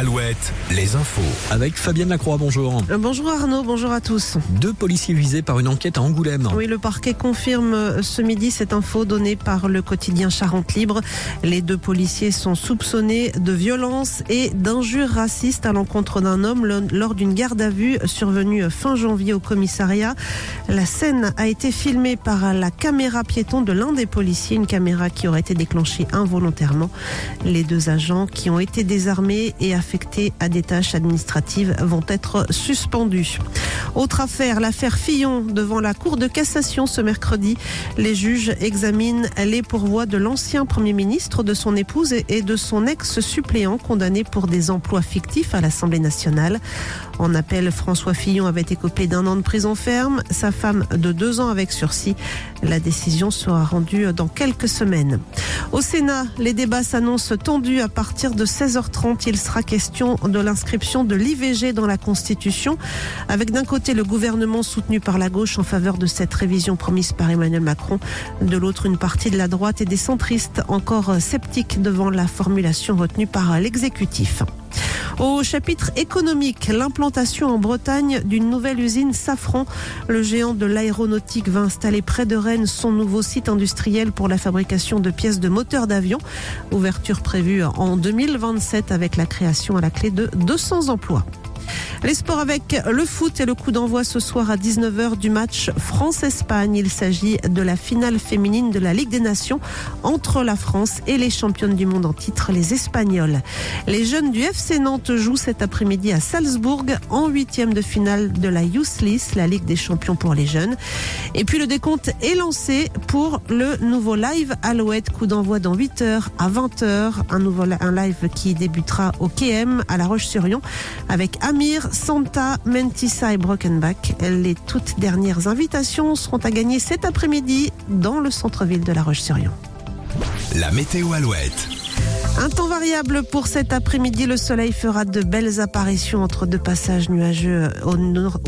Alouette, les infos. Avec Fabienne Lacroix, bonjour. Euh, Bonjour Arnaud, bonjour à tous. Deux policiers visés par une enquête à Angoulême. Oui, le parquet confirme euh, ce midi cette info donnée par le quotidien Charente Libre. Les deux policiers sont soupçonnés de violence et d'injures racistes à l'encontre d'un homme lors d'une garde à vue survenue fin janvier au commissariat. La scène a été filmée par la caméra piéton de l'un des policiers, une caméra qui aurait été déclenchée involontairement. Les deux agents qui ont été désarmés et affectés à des tâches administratives vont être suspendus. Autre affaire, l'affaire Fillon devant la Cour de cassation ce mercredi. Les juges examinent les pourvois de l'ancien Premier ministre, de son épouse et de son ex-suppléant condamné pour des emplois fictifs à l'Assemblée nationale. En appel, François Fillon avait écopé d'un an de prison ferme, sa femme de deux ans avec sursis. La décision sera rendue dans quelques semaines. Au Sénat, les débats s'annoncent tendus à partir de 16h30. Il sera question de l'inscription de l'IVG dans la Constitution, avec d'un côté le gouvernement soutenu par la gauche en faveur de cette révision promise par Emmanuel Macron, de l'autre une partie de la droite et des centristes encore sceptiques devant la formulation retenue par l'exécutif. Au chapitre économique, l'implantation en Bretagne d'une nouvelle usine Safran. Le géant de l'aéronautique va installer près de Rennes son nouveau site industriel pour la fabrication de pièces de moteurs d'avion. Ouverture prévue en 2027 avec la création à la clé de 200 emplois. Les sports avec le foot et le coup d'envoi ce soir à 19h du match France-Espagne. Il s'agit de la finale féminine de la Ligue des Nations entre la France et les championnes du monde en titre, les Espagnols. Les jeunes du FC Nantes jouent cet après-midi à Salzbourg en huitième de finale de la Youth List, la Ligue des champions pour les jeunes. Et puis le décompte est lancé pour le nouveau live Alouette, coup d'envoi dans 8h à 20h. Un nouveau un live qui débutera au KM à La Roche-sur-Yon avec Amir, Santa, Mentissa et Brokenback. Les toutes dernières invitations seront à gagner cet après-midi dans le centre-ville de La Roche-sur-Yon. La météo Alouette. Un temps variable pour cet après-midi. Le soleil fera de belles apparitions entre deux passages nuageux au nord.